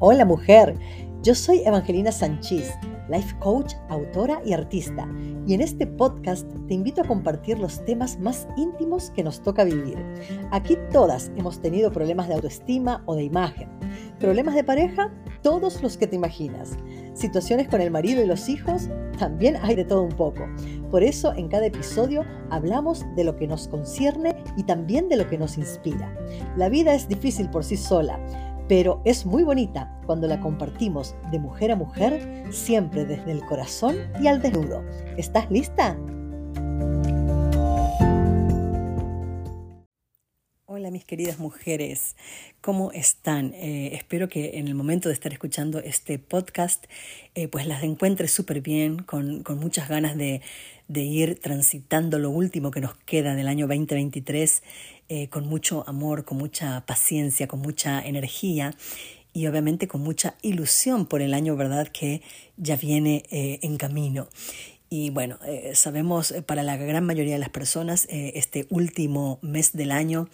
Hola mujer, yo soy Evangelina Sánchez, life coach, autora y artista, y en este podcast te invito a compartir los temas más íntimos que nos toca vivir. Aquí todas hemos tenido problemas de autoestima o de imagen, problemas de pareja, todos los que te imaginas, situaciones con el marido y los hijos, también hay de todo un poco. Por eso en cada episodio hablamos de lo que nos concierne y también de lo que nos inspira. La vida es difícil por sí sola pero es muy bonita cuando la compartimos de mujer a mujer, siempre desde el corazón y al desnudo. ¿Estás lista? Hola mis queridas mujeres, ¿cómo están? Eh, espero que en el momento de estar escuchando este podcast, eh, pues las encuentre súper bien, con, muchas ganas de, de ir transitando lo último que nos queda del año 2023 eh, con mucho amor, con mucha paciencia, con mucha energía y obviamente con mucha ilusión por el año, ¿verdad?, que ya viene eh, en camino. Y bueno, eh, sabemos para la gran mayoría de las personas este último mes del año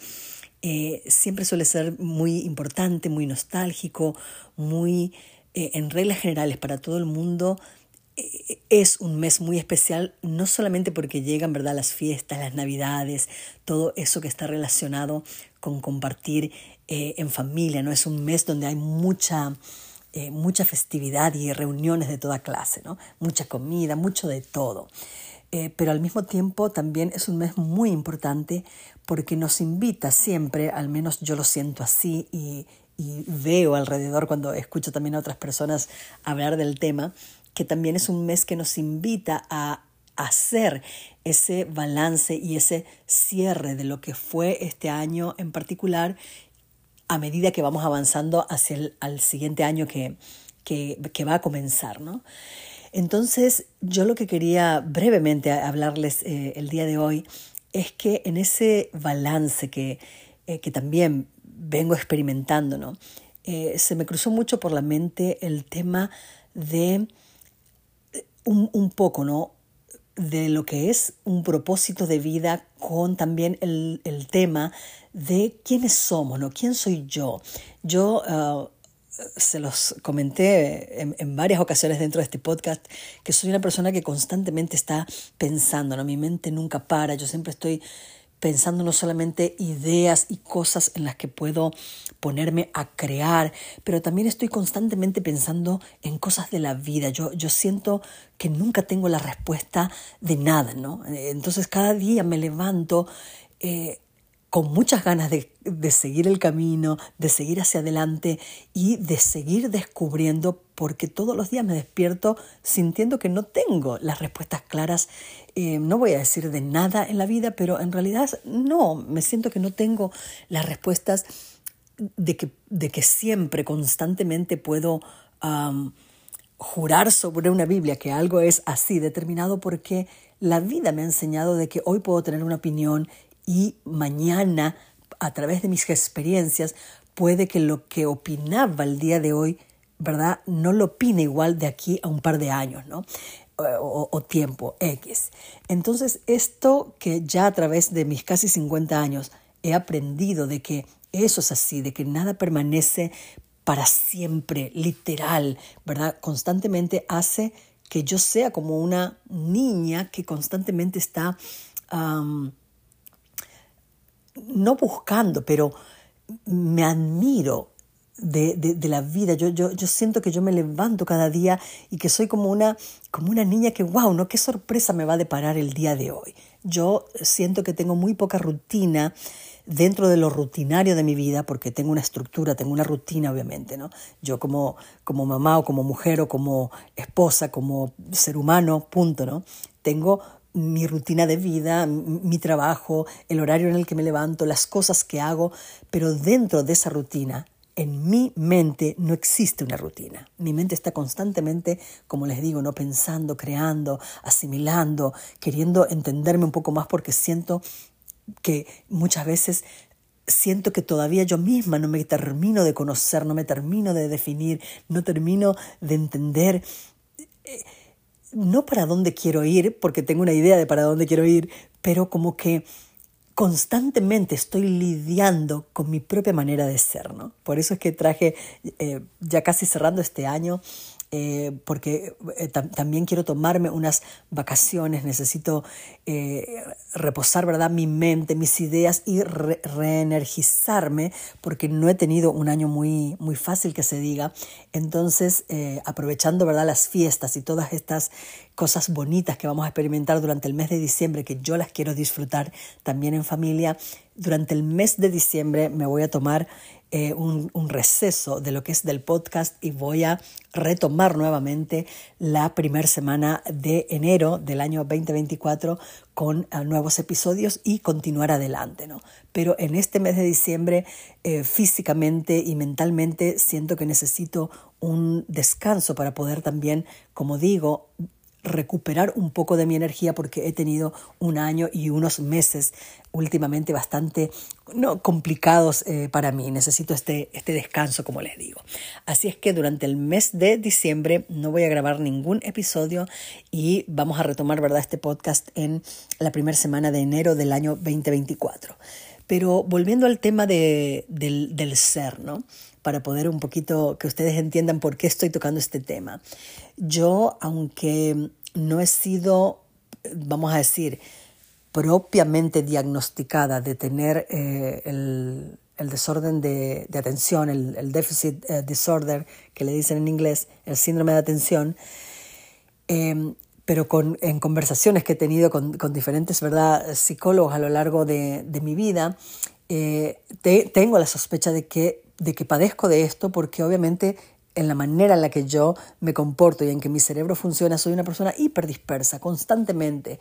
siempre suele ser muy importante, muy nostálgico, muy, en reglas generales, para todo el mundo es un mes muy especial, no solamente porque llegan ¿verdad? las fiestas, las navidades, todo eso que está relacionado con compartir eh, en familia, ¿no? Es un mes donde hay mucha, eh, mucha festividad y reuniones de toda clase, ¿no? Mucha comida, mucho de todo. Eh, pero al mismo tiempo también es un mes muy importante porque nos invita siempre, al menos yo lo siento así y, y veo alrededor cuando escucho también a otras personas hablar del tema, que también es un mes que nos invita a hacer ese balance y ese cierre de lo que fue este año en particular a medida que vamos avanzando hacia el al siguiente año que, que, va a comenzar. ¿no? Entonces, yo lo que quería brevemente hablarles eh, el día de hoy es que en ese balance que, eh, que también vengo experimentando, ¿no? Eh, se me cruzó mucho por la mente el tema de un, poco, ¿no? de lo que es un propósito de vida con también el, tema de quiénes somos, ¿no? ¿Quién soy yo? Yo uh, se los comenté en, en, varias ocasiones dentro de este podcast que soy una persona que constantemente está pensando, ¿no? Mi mente nunca para, yo siempre estoy pensando no solamente ideas y cosas en las que puedo ponerme a crear, pero también estoy constantemente pensando en cosas de la vida. Yo, yo siento que nunca tengo la respuesta de nada, ¿no? Entonces cada día me levanto eh, con muchas ganas de, seguir el camino, de seguir hacia adelante y de seguir descubriendo, porque todos los días me despierto sintiendo que no tengo las respuestas claras. Eh, no voy a decir de nada en la vida, pero en realidad no, me siento que no tengo las respuestas de que, de que siempre, constantemente puedo jurar sobre una Biblia que algo es así determinado porque la vida me ha enseñado de que hoy puedo tener una opinión y mañana, a través de mis experiencias, puede que lo que opinaba el día de hoy, ¿verdad? No lo opine igual de aquí a un par de años, ¿no? O, tiempo X. Entonces, esto que ya a través de mis casi 50 años he aprendido de que eso es así, de que nada permanece para siempre, literal, ¿verdad? Constantemente hace que yo sea como una niña que constantemente está no buscando, pero me admiro de, de, la vida. Yo, yo, yo, siento que yo me levanto cada día y que soy como una, como una niña que, wow, ¿no? ¿Qué sorpresa me va a deparar el día de hoy? Yo siento que tengo muy poca rutina dentro de lo rutinario de mi vida, porque tengo una estructura, tengo una rutina, obviamente, ¿no? Yo como, como mamá o como mujer o como esposa, como ser humano, punto, ¿no? Tengo mi rutina de vida, mi trabajo, el horario en el que me levanto, las cosas que hago, pero dentro de esa rutina, en mi mente no existe una rutina. Mi mente está constantemente, como les digo, no pensando, creando, asimilando, queriendo entenderme un poco más porque siento que muchas veces siento que todavía yo misma no me termino de conocer, no me termino de definir, no termino de entender. Eh, no para dónde quiero ir, porque tengo una idea de para dónde quiero ir, pero como que constantemente estoy lidiando con mi propia manera de ser, ¿no? Por eso es que traje, eh, ya casi cerrando este año, eh, porque eh, también quiero tomarme unas vacaciones, necesito reposar, ¿verdad? Mi mente, mis ideas y reenergizarme, porque no he tenido un año muy, muy fácil que se diga. Entonces, aprovechando, ¿verdad? Las fiestas y todas estas cosas bonitas que vamos a experimentar durante el mes de diciembre, que yo las quiero disfrutar también en familia. Durante el mes de diciembre me voy a tomar eh, un, receso de lo que es del podcast y voy a retomar nuevamente la primera semana de enero del año 2024 con eh, nuevos episodios y continuar adelante, ¿no? Pero en este mes de diciembre eh, físicamente y mentalmente siento que necesito un descanso para poder también, como digo, recuperar un poco de mi energía porque he tenido un año y unos meses últimamente bastante no, complicados eh, para mí. Necesito este, este descanso, como les digo. Así es que durante el mes de diciembre no voy a grabar ningún episodio y vamos a retomar ¿verdad? este podcast en la primera semana de enero del año 2024. Pero volviendo al tema de, del, del ser, ¿no? Para poder un poquito que ustedes entiendan por qué estoy tocando este tema. Yo, aunque no he sido, vamos a decir, propiamente diagnosticada de tener eh, el, desorden de, atención, el, el deficit eh, disorder, que le dicen en inglés, el síndrome de atención, em, pero con, en conversaciones que he tenido con, diferentes ¿verdad? psicólogos a lo largo de, mi vida, eh, tengo la sospecha de que de que padezco de esto porque obviamente en la manera en la que yo me comporto y en que mi cerebro funciona, soy una persona hiperdispersa constantemente.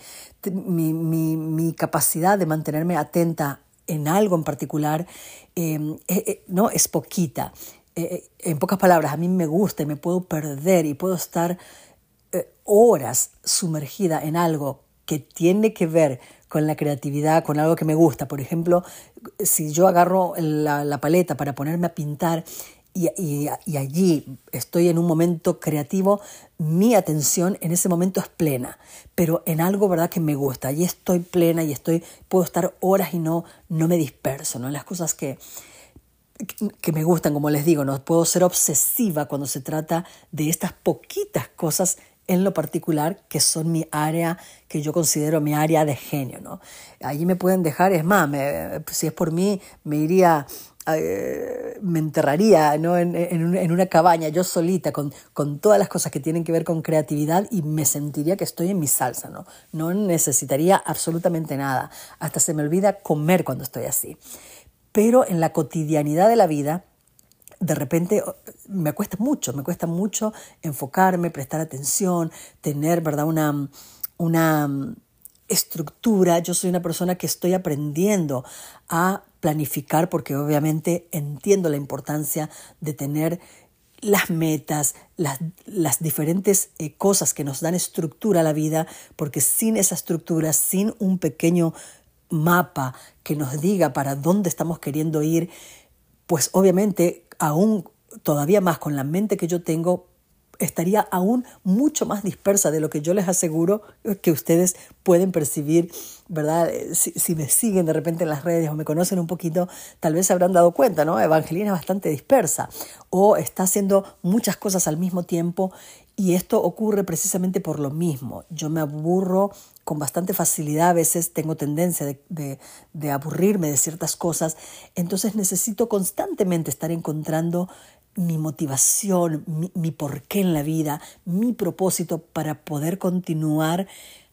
Mi, mi, capacidad de mantenerme atenta en algo en particular em, eh, eh, no es poquita. Eh, en pocas palabras, a mí me gusta y me puedo perder y puedo estar horas sumergida en algo que tiene que ver con la creatividad, con algo que me gusta. Por ejemplo, si yo agarro la, paleta para ponerme a pintar y, y, allí estoy en un momento creativo, mi atención en ese momento es plena, pero en algo verdad que me gusta. Allí estoy plena y estoy, puedo estar horas y no, no me disperso, ¿no? Las cosas que, que me gustan, como les digo, no puedo ser obsesiva cuando se trata de estas poquitas cosas en lo particular que son mi área, que yo considero mi área de genio, ¿no? Allí me pueden dejar, es más, si es por mí, me iría, eh, me enterraría ¿no? en, en, una cabaña yo solita con, con, todas las cosas que tienen que ver con creatividad y me sentiría que estoy en mi salsa, ¿no? No necesitaría absolutamente nada, hasta se me olvida comer cuando estoy así. Pero en la cotidianidad de la vida, de repente me cuesta mucho, me cuesta mucho enfocarme, prestar atención, tener, ¿verdad? Una, una estructura. Yo soy una persona que estoy aprendiendo a planificar porque obviamente entiendo la importancia de tener las metas, las, las diferentes eh, cosas que nos dan estructura a la vida, porque sin esa estructura, sin un pequeño mapa que nos diga para dónde estamos queriendo ir, pues obviamente aún todavía más con la mente que yo tengo, estaría aún mucho más dispersa de lo que yo les aseguro que ustedes pueden percibir, ¿verdad? Eh, si, me siguen de repente en las redes o me conocen un poquito, tal vez se habrán dado cuenta, ¿no? Evangelina es bastante dispersa o está haciendo muchas cosas al mismo tiempo y esto ocurre precisamente por lo mismo. Yo me aburro con bastante facilidad, a veces tengo tendencia de, aburrirme de ciertas cosas, entonces necesito constantemente estar encontrando mi motivación, mi, porqué en la vida, mi propósito para poder continuar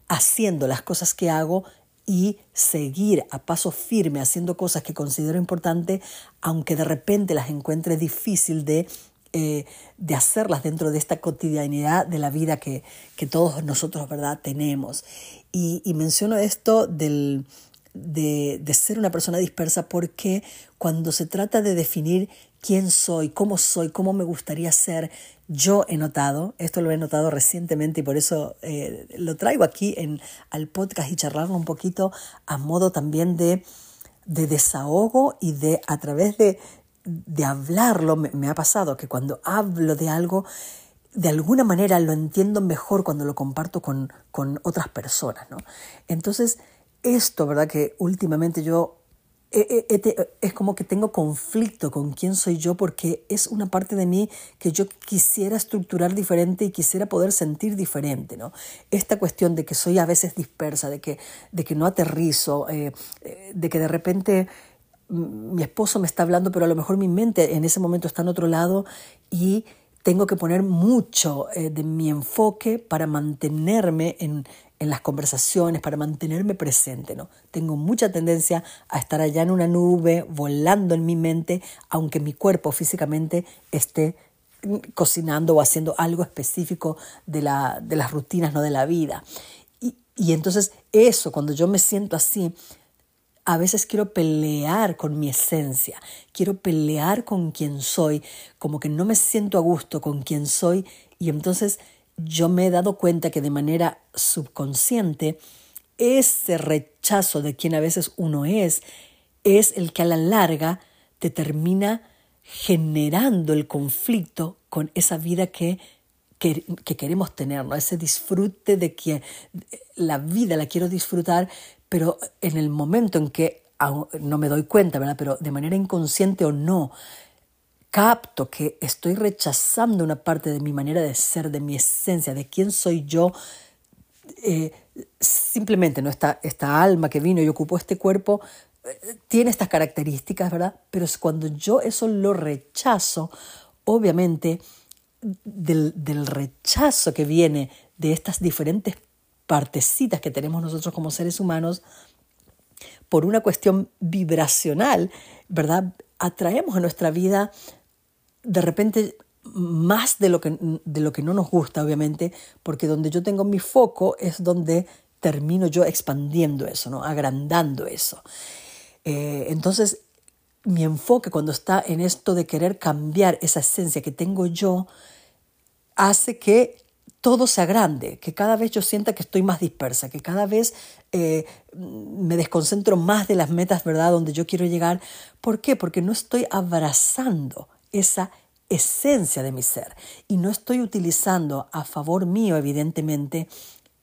haciendo las cosas que hago y seguir a paso firme haciendo cosas que considero importante, aunque de repente las encuentre difícil de eh, de hacerlas dentro de esta cotidianidad de la vida que, todos nosotros ¿verdad? tenemos. Y, menciono esto del, de, de, ser una persona dispersa porque cuando se trata de definir quién soy, cómo soy, cómo me gustaría ser, yo he notado, esto lo he notado recientemente y por eso eh, lo traigo aquí en, al podcast y charlarlo un poquito a modo también de, de desahogo y de a través de, de hablarlo, me, ha pasado que cuando hablo de algo, de alguna manera lo entiendo mejor cuando lo comparto con, con otras personas. ¿no? Entonces, esto, ¿verdad? Que últimamente yo es como que tengo conflicto con quién soy yo porque es una parte de mí que yo quisiera estructurar diferente y quisiera poder sentir diferente, ¿no? Esta cuestión de que soy a veces dispersa, de que, de que no aterrizo, eh, eh, de que de repente mi esposo me está hablando, pero a lo mejor mi mente en ese momento está en otro lado y tengo que poner mucho eh, de mi enfoque para mantenerme en, en las conversaciones, para mantenerme presente, ¿no? Tengo mucha tendencia a estar allá en una nube, volando en mi mente, aunque mi cuerpo físicamente esté cocinando o haciendo algo específico de, la, de las rutinas, no de la vida. Y, y entonces eso, cuando yo me siento así, a veces quiero pelear con mi esencia, quiero pelear con quien soy, como que no me siento a gusto con quien soy y entonces yo me he dado cuenta que de manera subconsciente ese rechazo de quien a veces uno es es el que a la larga te termina generando el conflicto con esa vida que, que, queremos tener, ¿no? ese disfrute de que la vida la quiero disfrutar, pero en el momento en que no me doy cuenta, ¿verdad? pero de manera inconsciente o no, capto que estoy rechazando una parte de mi manera de ser, de mi esencia, de quién soy yo, eh, simplemente ¿no? esta, esta alma que vino y ocupó este cuerpo eh, tiene estas características, ¿verdad? Pero cuando yo eso lo rechazo, obviamente del, del rechazo que viene de estas diferentes partecitas que tenemos nosotros como seres humanos, por una cuestión vibracional, ¿verdad? Atraemos a nuestra vida de repente más de lo, que, de lo que no nos gusta, obviamente, porque donde yo tengo mi foco es donde termino yo expandiendo eso, ¿no? agrandando eso. Eh, entonces, mi enfoque cuando está en esto de querer cambiar esa esencia que tengo yo, hace que todo se agrande, que cada vez yo sienta que estoy más dispersa, que cada vez eh, me desconcentro más de las metas, ¿verdad?, donde yo quiero llegar. ¿Por qué? Porque no estoy abrazando esa esencia de mi ser y no estoy utilizando a favor mío, evidentemente,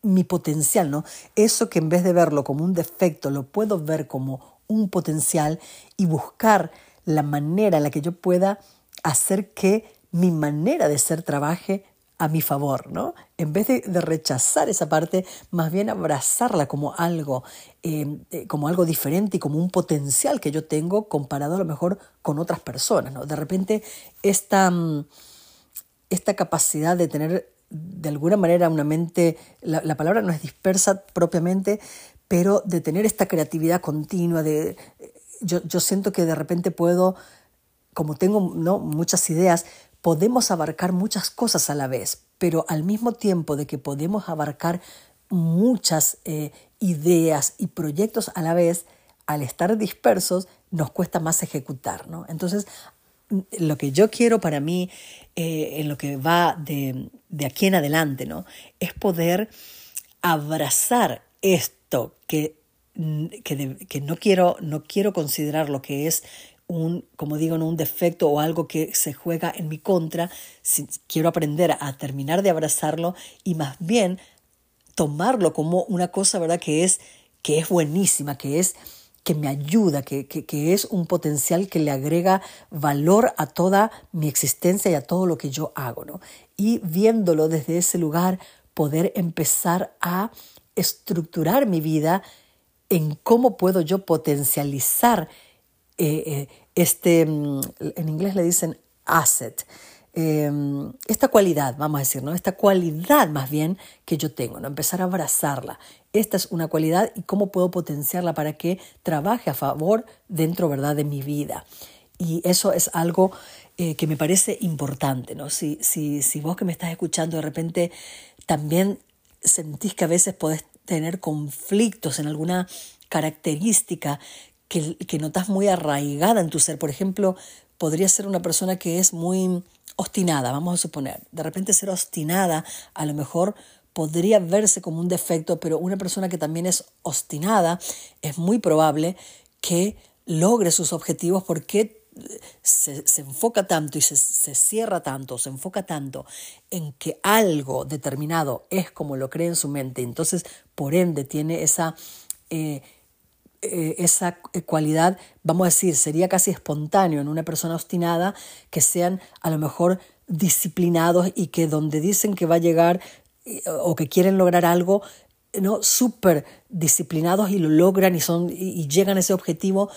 mi potencial, ¿no? Eso que en vez de verlo como un defecto, lo puedo ver como un potencial y buscar la manera en la que yo pueda hacer que mi manera de ser trabaje a mi favor, ¿no? En vez de, rechazar esa parte, más bien abrazarla como algo, eh, eh, como algo diferente y como un potencial que yo tengo comparado a lo mejor con otras personas, ¿no? De repente esta, mm, esta capacidad de tener de alguna manera una mente, la, la, palabra no es dispersa propiamente, pero de tener esta creatividad continua, de, yo, yo siento que de repente puedo, como tengo ¿no? muchas ideas, podemos abarcar muchas cosas a la vez, pero al mismo tiempo de que podemos abarcar muchas eh, ideas y proyectos a la vez, al estar dispersos nos cuesta más ejecutar. ¿no? Entonces, lo que yo quiero para mí, eh, en lo que va de, aquí en adelante, ¿no? es poder abrazar esto que, que, que no, quiero, no quiero considerar lo que es un, como digo, un defecto o algo que se juega en mi contra, quiero aprender a terminar de abrazarlo y más bien tomarlo como una cosa, ¿verdad? Que es, que es buenísima, que es que me ayuda, que, que, es un potencial que le agrega valor a toda mi existencia y a todo lo que yo hago, ¿no? Y viéndolo desde ese lugar, poder empezar a estructurar mi vida en cómo puedo yo potencializar eh, eh, este, mm, en inglés le dicen asset, em, esta cualidad, vamos a decir, ¿no? Esta cualidad más bien que yo tengo, ¿no? Empezar a abrazarla. Esta es una cualidad y cómo puedo potenciarla para que trabaje a favor dentro, ¿verdad?, de mi vida. Y eso es algo eh, que me parece importante, ¿no? Si, si, si vos que me estás escuchando de repente también sentís que a veces podés tener conflictos en alguna característica que, notas muy arraigada en tu ser. Por ejemplo, podría ser una persona que es muy obstinada, vamos a suponer. De repente ser obstinada a lo mejor podría verse como un defecto, pero una persona que también es obstinada es muy probable que logre sus objetivos porque se, enfoca tanto y se, se, cierra tanto, se enfoca tanto en que algo determinado es como lo cree en su mente, entonces por ende tiene esa eh, eh, esa cualidad, vamos a decir, sería casi espontáneo en una persona obstinada, que sean a lo mejor disciplinados y que donde dicen que va a llegar o que quieren lograr algo, ¿no? súper disciplinados y lo logran y, son, y, llegan a ese objetivo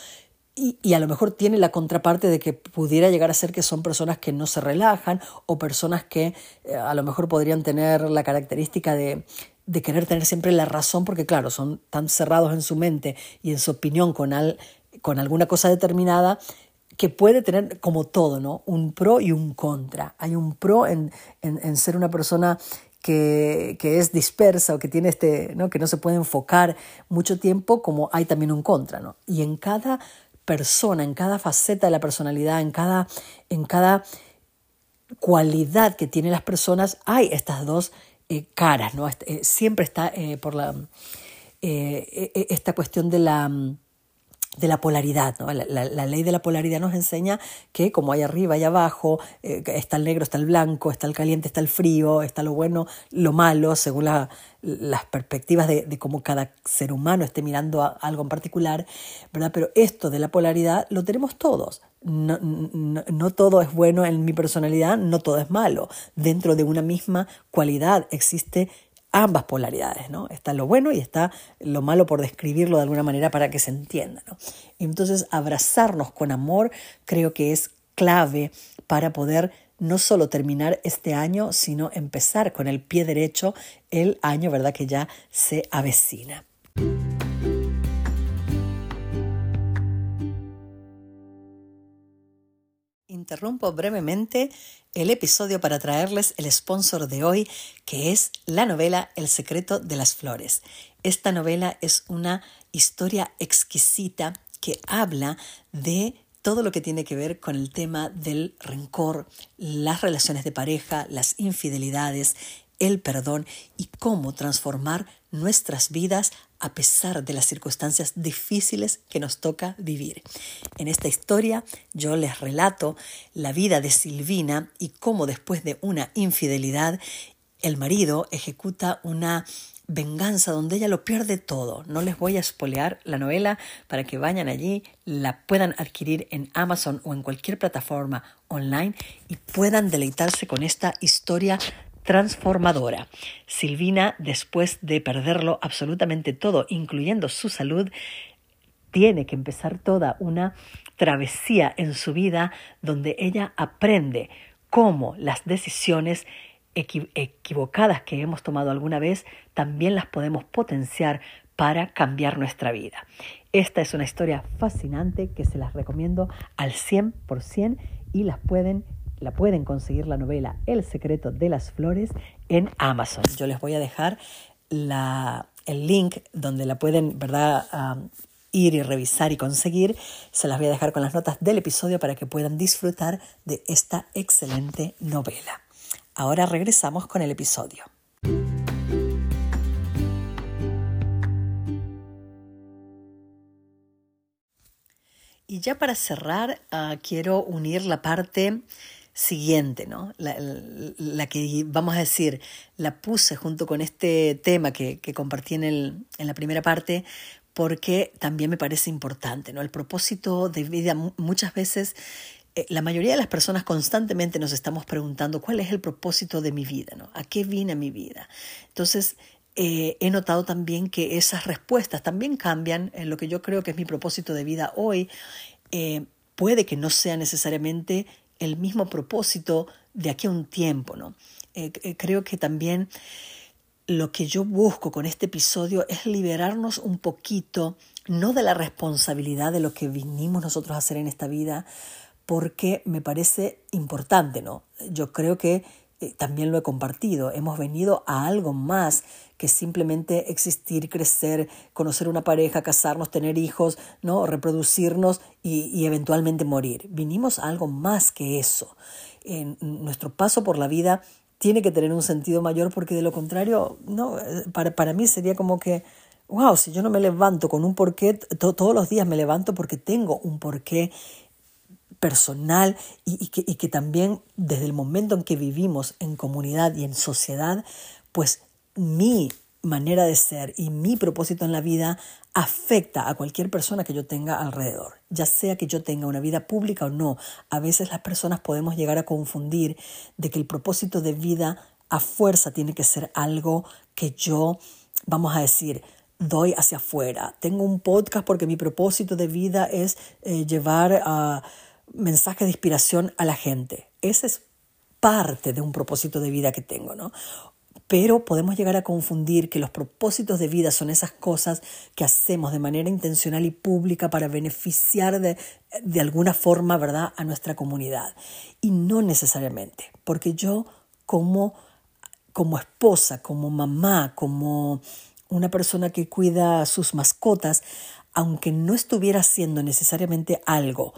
y, y, a lo mejor tiene la contraparte de que pudiera llegar a ser que son personas que no se relajan o personas que eh, a lo mejor podrían tener la característica de, de, querer tener siempre la razón porque claro, son tan cerrados en su mente y en su opinión con, al, con alguna cosa determinada que puede tener como todo, ¿no? Un pro y un contra. Hay un pro en, en, en ser una persona que, es dispersa o que tiene este, ¿no? que no se puede enfocar mucho tiempo, como hay también un contra, ¿no? Y en cada persona, en cada faceta de la personalidad, en cada, en cada cualidad que tienen las personas, hay estas dos eh, caras, ¿no? Eh, siempre está eh, por la, esta cuestión de la de la polaridad. ¿no? La, ley de la polaridad nos enseña que como hay arriba y abajo, eh, está el negro, está el blanco, está el caliente, está el frío, está lo bueno, lo malo, según las perspectivas de, de, cómo cada ser humano esté mirando algo en particular, ¿verdad? Pero esto de la polaridad lo tenemos todos. No, no, no todo es bueno en mi personalidad, no todo es malo. Dentro de una misma cualidad existe ambas polaridades, ¿no? Está lo bueno y está lo malo por describirlo de alguna manera para que se entienda, ¿no? Entonces, abrazarnos con amor creo que es clave para poder no solo terminar este año, sino empezar con el pie derecho el año, ¿verdad? Que ya se avecina. Interrumpo brevemente el episodio para traerles el sponsor de hoy, que es la novela El secreto de las flores. Esta novela es una historia exquisita que habla de todo lo que tiene que ver con el tema del rencor, las relaciones de pareja, las infidelidades, el perdón y cómo transformar nuestras vidas a pesar de las circunstancias difíciles que nos toca vivir. En esta historia yo les relato la vida de Silvina y cómo después de una infidelidad el marido ejecuta una venganza donde ella lo pierde todo. No les voy a espolear la novela para que vayan allí, la puedan adquirir en Amazon o en cualquier plataforma online y puedan deleitarse con esta historia transformadora. Silvina, después de perderlo absolutamente todo, incluyendo su salud, tiene que empezar toda una travesía en su vida donde ella aprende cómo las decisiones equivocadas que hemos tomado alguna vez también las podemos potenciar para cambiar nuestra vida. Esta es una historia fascinante que se las recomiendo al 100% y las pueden la pueden conseguir la novela El secreto de las flores en Amazon. Yo les voy a dejar la, el link donde la pueden, ¿verdad? ir y revisar y conseguir. Se las voy a dejar con las notas del episodio para que puedan disfrutar de esta excelente novela. Ahora regresamos con el episodio. Y ya para cerrar, ah, quiero unir la parte siguiente, ¿no? La, que, vamos a decir, la puse junto con este tema que, compartí en, el, en la primera parte, porque también me parece importante, ¿no? El propósito de vida muchas veces eh, la mayoría de las personas constantemente nos estamos preguntando cuál es el propósito de mi vida, ¿no? ¿A qué vine mi vida? Entonces, eh, he notado también que esas respuestas también cambian en lo que yo creo que es mi propósito de vida hoy. Eh, puede que no sea necesariamente el mismo propósito de aquí a un tiempo, ¿no? Eh, eh, creo que también lo que yo busco con este episodio es liberarnos un poquito, no de la responsabilidad de lo que vinimos nosotros a hacer en esta vida, porque me parece importante, ¿no? Yo creo que eh, también lo he compartido, hemos venido a algo más que simplemente existir, crecer, conocer una pareja, casarnos, tener hijos, ¿no? reproducirnos y, eventualmente morir. Vinimos a algo más que eso. Nuestro paso por la vida tiene que tener un sentido mayor porque de lo contrario, no, para, para mí sería como que, wow, si yo no me levanto con un porqué, todos los días me levanto porque tengo un porqué personal y, que, y que también desde el momento en que vivimos en comunidad y en sociedad, pues mi manera de ser y mi propósito en la vida afecta a cualquier persona que yo tenga alrededor, ya sea que yo tenga una vida pública o no. A veces las personas podemos llegar a confundir de que el propósito de vida a fuerza tiene que ser algo que yo, vamos a decir, doy hacia afuera. Tengo un podcast porque mi propósito de vida es eh, llevar uh, mensajes de inspiración a la gente. Ese es parte de un propósito de vida que tengo, ¿no? Pero podemos llegar a confundir que los propósitos de vida son esas cosas que hacemos de manera intencional y pública para beneficiar de, de alguna forma, ¿verdad?, a nuestra comunidad. Y no necesariamente, porque yo como, como esposa, como mamá, como una persona que cuida a sus mascotas, aunque no estuviera haciendo necesariamente algo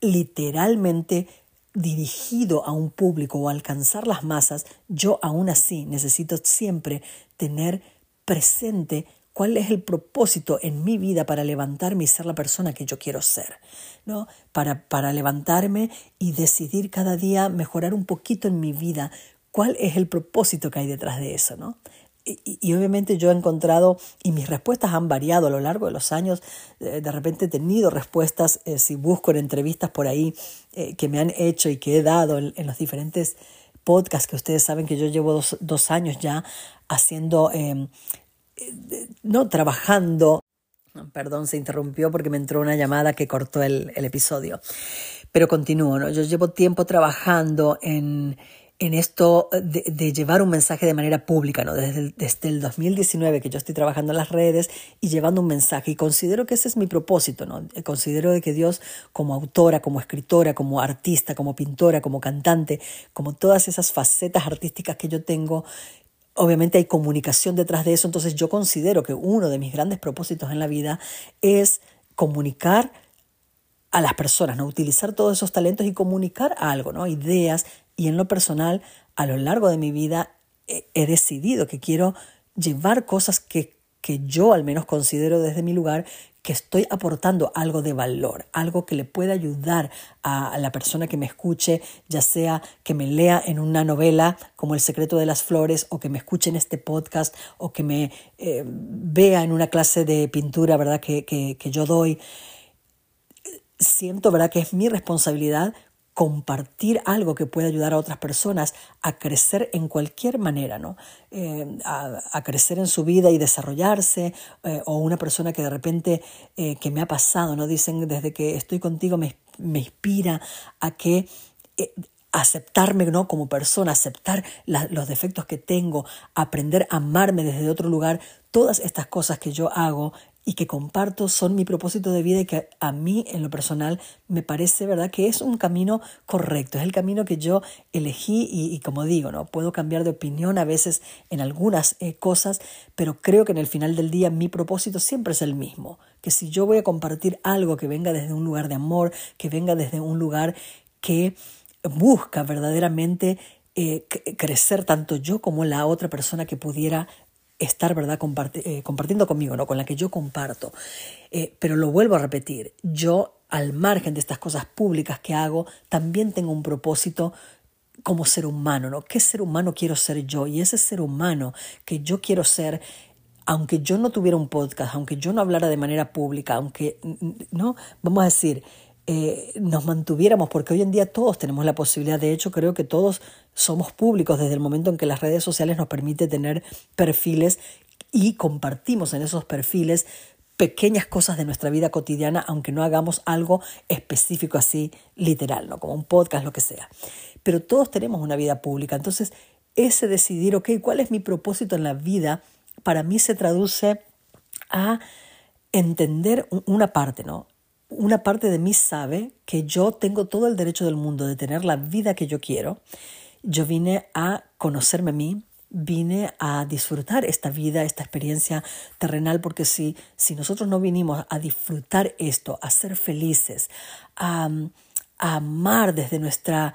literalmente dirigido a un público o alcanzar las masas, yo aún así necesito siempre tener presente cuál es el propósito en mi vida para levantarme y ser la persona que yo quiero ser, ¿no? Para, para levantarme y decidir cada día mejorar un poquito en mi vida, cuál es el propósito que hay detrás de eso, ¿no? Y, obviamente yo he encontrado, y mis respuestas han variado a lo largo de los años, eh, de repente he tenido respuestas, eh, si busco en entrevistas por ahí, eh, que me han hecho y que he dado en, los diferentes podcasts que ustedes saben que yo llevo dos, años ya haciendo, em, no trabajando, perdón, se interrumpió porque me entró una llamada que cortó el, el episodio, pero continúo, ¿no? yo llevo tiempo trabajando en en esto de, llevar un mensaje de manera pública, ¿no? Desde el, desde el 2019 que yo estoy trabajando en las redes y llevando un mensaje y considero que ese es mi propósito, ¿no? Considero de que Dios como autora, como escritora, como artista, como pintora, como cantante, como todas esas facetas artísticas que yo tengo, obviamente hay comunicación detrás de eso, entonces yo considero que uno de mis grandes propósitos en la vida es comunicar a las personas, ¿no? Utilizar todos esos talentos y comunicar algo, ¿no? Ideas, y en lo personal, a lo largo de mi vida, he decidido que quiero llevar cosas que, que yo al menos considero desde mi lugar que estoy aportando algo de valor, algo que le pueda ayudar a la persona que me escuche, ya sea que me lea en una novela como El secreto de las flores, o que me escuche en este podcast, o que me eh, vea en una clase de pintura, ¿verdad? Que, que, que yo doy. Siento, ¿verdad? Que es mi responsabilidad compartir algo que pueda ayudar a otras personas a crecer en cualquier manera, ¿no? Eh, a, crecer en su vida y desarrollarse, eh, o una persona que de repente, eh, que me ha pasado, ¿no? Dicen, desde que estoy contigo me, me inspira a que aceptarme ¿no? como persona, aceptar los defectos que tengo, aprender a amarme desde otro lugar, todas estas cosas que yo hago y que comparto son mi propósito de vida y que a mí en lo personal me parece verdad que es un camino correcto, es el camino que yo elegí y, como digo, no puedo cambiar de opinión a veces en algunas eh, cosas, pero creo que en el final del día mi propósito siempre es el mismo, que si yo voy a compartir algo que venga desde un lugar de amor, que venga desde un lugar que busca verdaderamente eh, crecer tanto yo como la otra persona que pudiera estar, ¿verdad?, eh, compartiendo conmigo, ¿no? Con la que yo comparto. Eh, pero lo vuelvo a repetir, yo, al margen de estas cosas públicas que hago, también tengo un propósito como ser humano, ¿no? ¿Qué ser humano quiero ser yo? Y ese ser humano que yo quiero ser aunque yo no tuviera un podcast, aunque yo no hablara de manera pública, aunque, ¿no? Vamos a decir, eh, nos mantuviéramos, porque hoy en día todos tenemos la posibilidad, de hecho creo que todos somos públicos desde el momento en que las redes sociales nos permiten tener perfiles y compartimos en esos perfiles pequeñas cosas de nuestra vida cotidiana, aunque no hagamos algo específico así literal, ¿no? como un podcast, lo que sea. Pero todos tenemos una vida pública, entonces ese decidir, ok, ¿cuál es mi propósito en la vida? Para mí se traduce a entender una parte, ¿no? una parte de mí sabe que yo tengo todo el derecho del mundo de tener la vida que yo quiero. Yo vine a conocerme a mí, vine a disfrutar esta vida, esta experiencia terrenal, porque si, si nosotros no vinimos a disfrutar esto, a ser felices, a, amar desde nuestra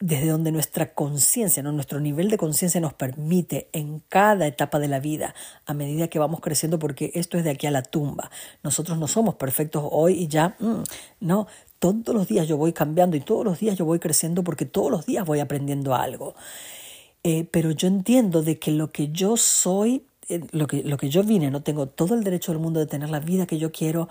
desde donde nuestra conciencia, ¿no? nuestro nivel de conciencia nos permite en cada etapa de la vida, a medida que vamos creciendo, porque esto es de aquí a la tumba. Nosotros no somos perfectos hoy y ya, mm, no, todos los días yo voy cambiando y todos los días yo voy creciendo porque todos los días voy aprendiendo algo. Eh, pero yo entiendo de que lo que yo soy eh, lo que, lo que yo vine, no tengo todo el derecho del mundo de tener la vida que yo quiero,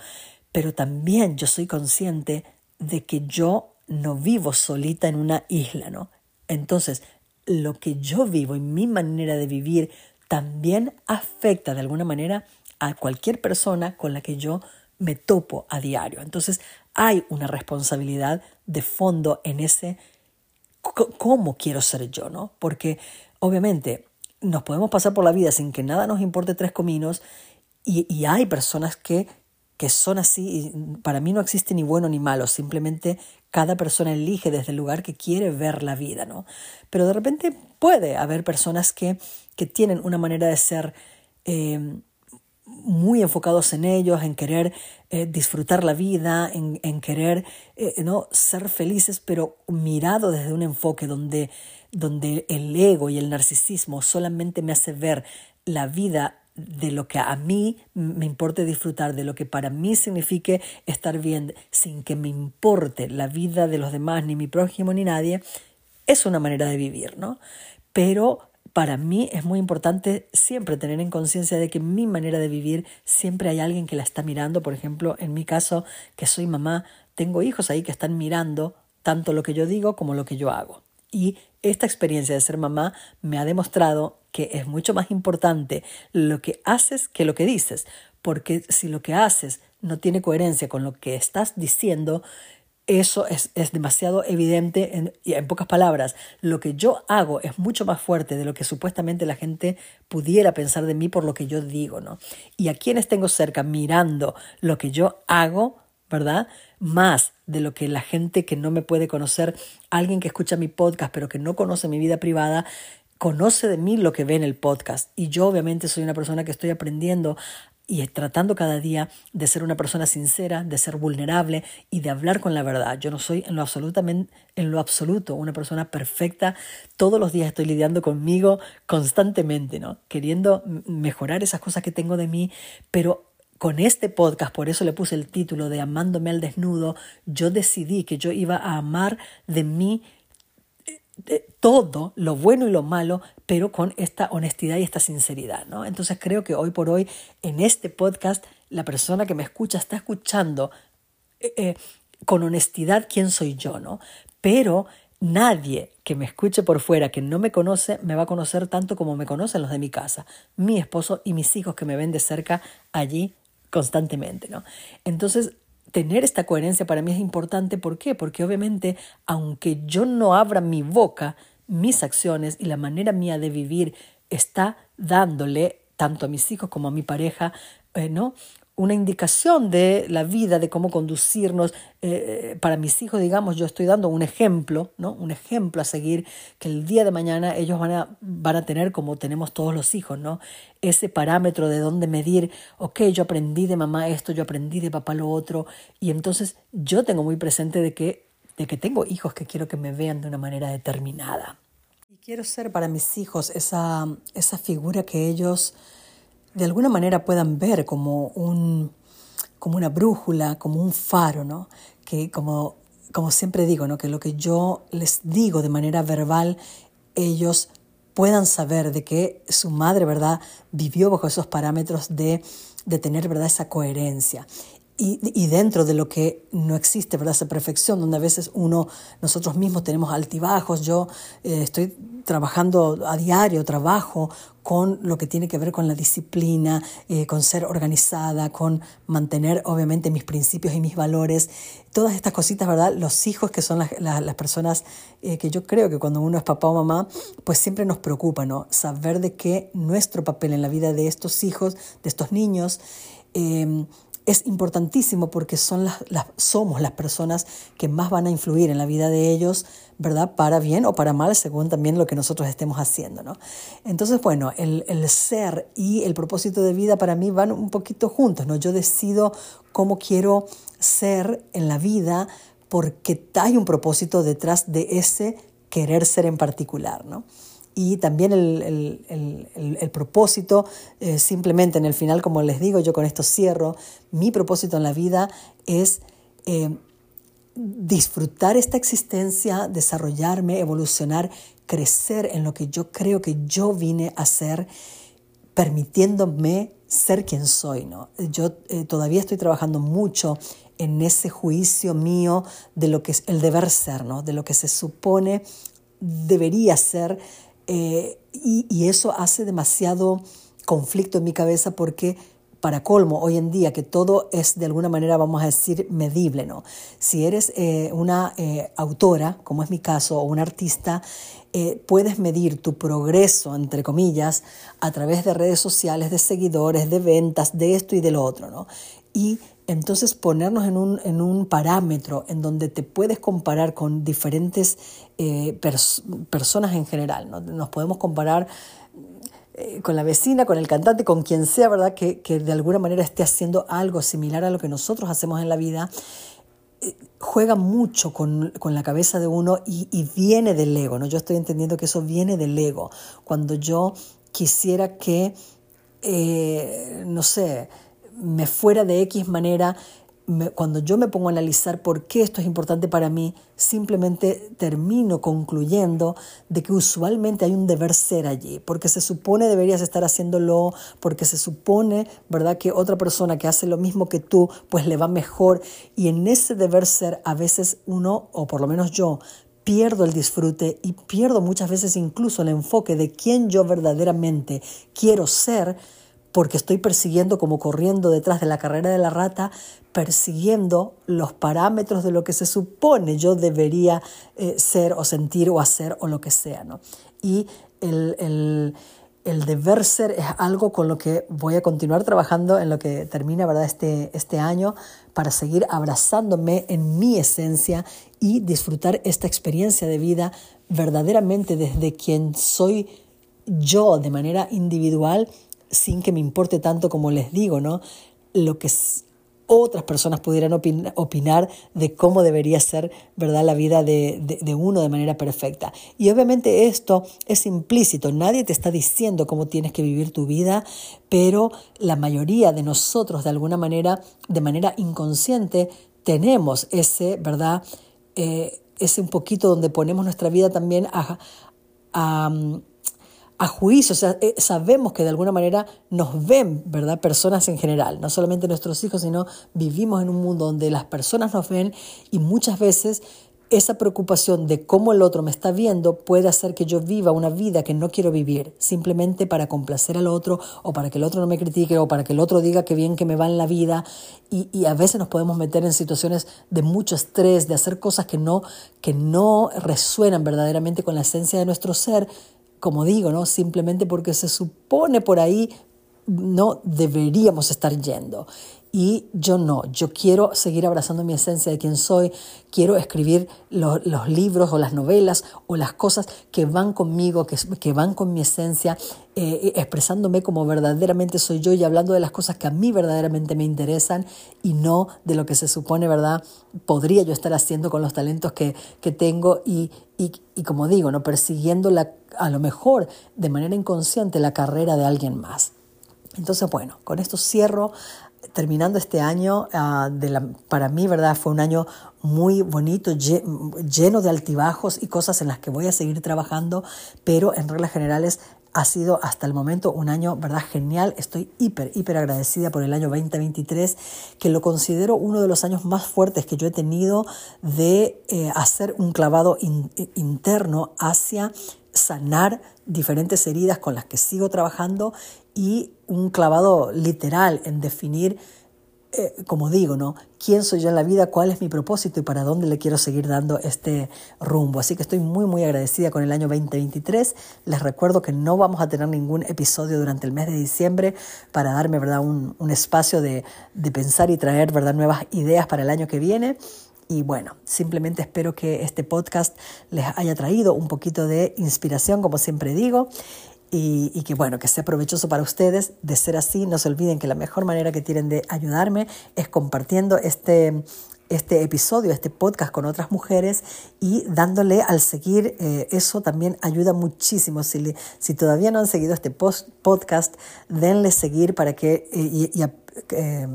pero también yo soy consciente de que yo no vivo solita en una isla, ¿no? Entonces, lo que yo vivo y mi manera de vivir también afecta de alguna manera a cualquier persona con la que yo me topo a diario. Entonces, hay una responsabilidad de fondo en ese cómo quiero ser yo, ¿no? Porque obviamente nos podemos pasar por la vida sin que nada nos importe tres cominos y, hay personas que, que son así y para mí no existe ni bueno ni malo, simplemente cada persona elige desde el lugar que quiere ver la vida, ¿no? Pero de repente puede haber personas que, que tienen una manera de ser eh, muy enfocados en ellos, en querer eh, disfrutar la vida, en, en querer eh, ¿no? ser felices, pero mirado desde un enfoque donde, donde el ego y el narcisismo solamente me hace ver la vida de lo que a mí me importe disfrutar, de lo que para mí signifique estar bien, sin que me importe la vida de los demás, ni mi prójimo, ni nadie, es una manera de vivir, ¿no? Pero para mí es muy importante siempre tener en conciencia de que mi manera de vivir siempre hay alguien que la está mirando. Por ejemplo, en mi caso, que soy mamá, tengo hijos ahí que están mirando tanto lo que yo digo como lo que yo hago. Y esta experiencia de ser mamá me ha demostrado que es mucho más importante lo que haces que lo que dices, porque si lo que haces no tiene coherencia con lo que estás diciendo, eso es, demasiado evidente en, en pocas palabras. Lo que yo hago es mucho más fuerte de lo que supuestamente la gente pudiera pensar de mí por lo que yo digo, ¿no? Y a quienes tengo cerca mirando lo que yo hago, ¿verdad? Más de lo que la gente que no me puede conocer, alguien que escucha mi podcast pero que no conoce mi vida privada, conoce de mí lo que ve en el podcast. Y yo obviamente soy una persona que estoy aprendiendo y tratando cada día de ser una persona sincera, de ser vulnerable y de hablar con la verdad. Yo no soy en lo absolutamente en lo absoluto una persona perfecta. Todos los días estoy lidiando conmigo constantemente, ¿no? Queriendo mejorar esas cosas que tengo de mí, pero con este podcast, por eso le puse el título de Amándome al desnudo, yo decidí que yo iba a amar de mí todo lo bueno y lo malo, pero con esta honestidad y esta sinceridad, ¿no? Entonces creo que hoy por hoy en este podcast la persona que me escucha está escuchando eh, eh, con honestidad quién soy yo, ¿no? Pero nadie que me escuche por fuera, que no me conoce, me va a conocer tanto como me conocen los de mi casa, mi esposo y mis hijos que me ven de cerca allí constantemente, ¿no? Entonces tener esta coherencia para mí es importante. ¿Por qué? Porque obviamente, aunque yo no abra mi boca, mis acciones y la manera mía de vivir está dándole tanto a mis hijos como a mi pareja, eh, ¿no? Una indicación de la vida, de cómo conducirnos. Eh, para mis hijos, digamos, yo estoy dando un ejemplo, ¿no? Un ejemplo a seguir que el día de mañana ellos van a, van a tener como tenemos todos los hijos, ¿no? Ese parámetro de dónde medir, ok, yo aprendí de mamá esto, yo aprendí de papá lo otro, y entonces yo tengo muy presente de que, de que tengo hijos que quiero que me vean de una manera determinada. Y quiero ser para mis hijos esa, esa figura que ellos de alguna manera puedan ver como, un, como una brújula, como un faro, ¿no? que como, como siempre digo, ¿no? que lo que yo les digo de manera verbal, ellos puedan saber de que su madre, ¿verdad?, vivió bajo esos parámetros de, de tener, ¿verdad?, esa coherencia. Y, dentro de lo que no existe, ¿verdad? Esa perfección, donde a veces uno, nosotros mismos tenemos altibajos. Yo eh, estoy trabajando a diario, trabajo con lo que tiene que ver con la disciplina, eh, con ser organizada, con mantener obviamente mis principios y mis valores. Todas estas cositas, ¿verdad? Los hijos que son las, las, personas eh, que yo creo que cuando uno es papá o mamá, pues siempre nos preocupa, ¿no? Saber de que nuestro papel en la vida de estos hijos, de estos niños, es importantísimo porque son las, somos las personas que más van a influir en la vida de ellos, ¿verdad? Para bien o para mal, según también lo que nosotros estemos haciendo, ¿no? Entonces, bueno, el, el ser y el propósito de vida para mí van un poquito juntos, ¿no? Yo decido cómo quiero ser en la vida porque hay un propósito detrás de ese querer ser en particular, ¿no? Y también el, propósito, eh, simplemente en el final, como les digo, yo con esto cierro, mi propósito en la vida es eh, disfrutar esta existencia, desarrollarme, evolucionar, crecer en lo que yo creo que yo vine a ser permitiéndome ser quien soy, ¿no? Yo eh, todavía estoy trabajando mucho en ese juicio mío de lo que es el deber ser, ¿no? De lo que se supone debería ser eh, y, eso hace demasiado conflicto en mi cabeza porque para colmo, hoy en día que todo es de alguna manera, vamos a decir, medible, ¿no? Si eres eh, una eh, autora, como es mi caso, o un artista, puedes medir tu progreso, entre comillas, a través de redes sociales, de seguidores, de ventas, de esto y de lo otro, ¿no? Y entonces ponernos en un, en un parámetro en donde te puedes comparar con diferentes personas en general, ¿no? Nos podemos comparar eh, con la vecina, con el cantante, con quien sea, ¿verdad? Que, que, de alguna manera esté haciendo algo similar a lo que nosotros hacemos en la vida, eh, juega mucho con, con, la cabeza de uno y, y, viene del ego, ¿no? Yo estoy entendiendo que eso viene del ego. Cuando yo quisiera que, eh, no sé, me fuera de X manera, cuando yo me pongo a analizar por qué esto es importante para mí, simplemente termino concluyendo de que usualmente hay un deber ser allí, porque se supone deberías estar haciéndolo, porque se supone, ¿verdad?, que otra persona que hace lo mismo que tú, pues le va mejor. Y en ese deber ser, a veces uno, o por lo menos yo, pierdo el disfrute y pierdo muchas veces incluso el enfoque de quién yo verdaderamente quiero ser porque estoy persiguiendo como corriendo detrás de la carrera de la rata, persiguiendo los parámetros de lo que se supone yo debería eh, ser o sentir o hacer o lo que sea. ¿no? Y el, el, el, deber ser es algo con lo que voy a continuar trabajando en lo que termina ¿verdad? Este, este año para seguir abrazándome en mi esencia y disfrutar esta experiencia de vida verdaderamente desde quien soy yo de manera individual sin que me importe tanto como les digo, ¿no? Lo que otras personas pudieran opinar de cómo debería ser ¿verdad? la vida de, de, uno de manera perfecta. Y obviamente esto es implícito, nadie te está diciendo cómo tienes que vivir tu vida, pero la mayoría de nosotros de alguna manera, de manera inconsciente, tenemos ese, ¿verdad? Eh, ese un poquito donde ponemos nuestra vida también a, a a juicio, o sea, eh, sabemos que de alguna manera nos ven, ¿verdad? Personas en general, no solamente nuestros hijos, sino vivimos en un mundo donde las personas nos ven y muchas veces esa preocupación de cómo el otro me está viendo puede hacer que yo viva una vida que no quiero vivir, simplemente para complacer al otro o para que el otro no me critique o para que el otro diga que bien que me va en la vida. Y, y a veces nos podemos meter en situaciones de mucho estrés, de hacer cosas que no, que no resuenan verdaderamente con la esencia de nuestro ser como digo, ¿no? Simplemente porque se supone por ahí no deberíamos estar yendo. Y yo no, yo quiero seguir abrazando mi esencia de quien soy, quiero escribir los libros o las novelas o las cosas que van conmigo, que, que van con mi esencia, eh, expresándome como verdaderamente soy yo y hablando de las cosas que a mí verdaderamente me interesan y no de lo que se supone, ¿verdad? Podría yo estar haciendo con los talentos que, que tengo y, y, y como digo, ¿no? persiguiendo la a lo mejor de manera inconsciente la carrera de alguien más. Entonces, bueno, con esto cierro terminando este año, uh, de la, para mí, ¿verdad? Fue un año muy bonito, lleno de altibajos y cosas en las que voy a seguir trabajando, pero en reglas generales ha sido hasta el momento un año, ¿verdad? Genial. Estoy hiper, hiper agradecida por el año 2023, que lo considero uno de los años más fuertes que yo he tenido de eh, hacer un clavado interno hacia sanar diferentes heridas con las que sigo trabajando y un clavado literal en definir, eh, como digo, ¿no? ¿Quién soy yo en la vida? ¿Cuál es mi propósito y para dónde le quiero seguir dando este rumbo? Así que estoy muy, muy agradecida con el año 2023. Les recuerdo que no vamos a tener ningún episodio durante el mes de diciembre para darme, ¿verdad?, un, un espacio de, de pensar y traer, ¿verdad?, nuevas ideas para el año que viene. Y bueno, simplemente espero que este podcast les haya traído un poquito de inspiración, como siempre digo, y, que bueno, que sea provechoso para ustedes. De ser así, no se olviden que la mejor manera que tienen de ayudarme es compartiendo este, este episodio, este podcast con otras mujeres y dándole al seguir, eh, eso también ayuda muchísimo. Si, si todavía no han seguido este post, podcast, denle seguir para que... Eh, y, eh,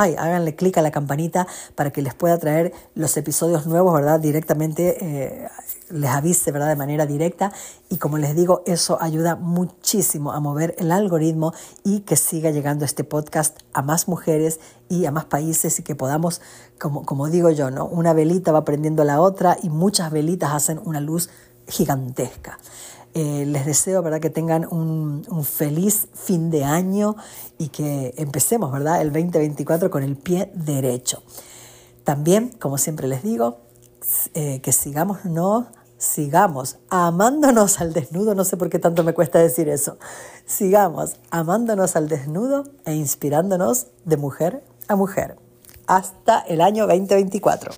ay, háganle clic a la campanita para que les pueda traer los episodios nuevos, ¿verdad? Directamente les avise ¿verdad? de manera directa y como les digo, eso ayuda muchísimo a mover el algoritmo y que siga llegando este podcast a más mujeres y a más países y que podamos, como, como digo yo, ¿no? una velita va prendiendo la otra y muchas velitas hacen una luz gigantesca. Eh, les deseo ¿verdad? que tengan un, feliz fin de año y que empecemos ¿verdad? el 2024 con el pie derecho. También, como siempre les digo, eh, que sigamos, no, sigamos amándonos al desnudo, no sé por qué tanto me cuesta decir eso, sigamos amándonos al desnudo e inspirándonos de mujer a mujer. Hasta el año 2024.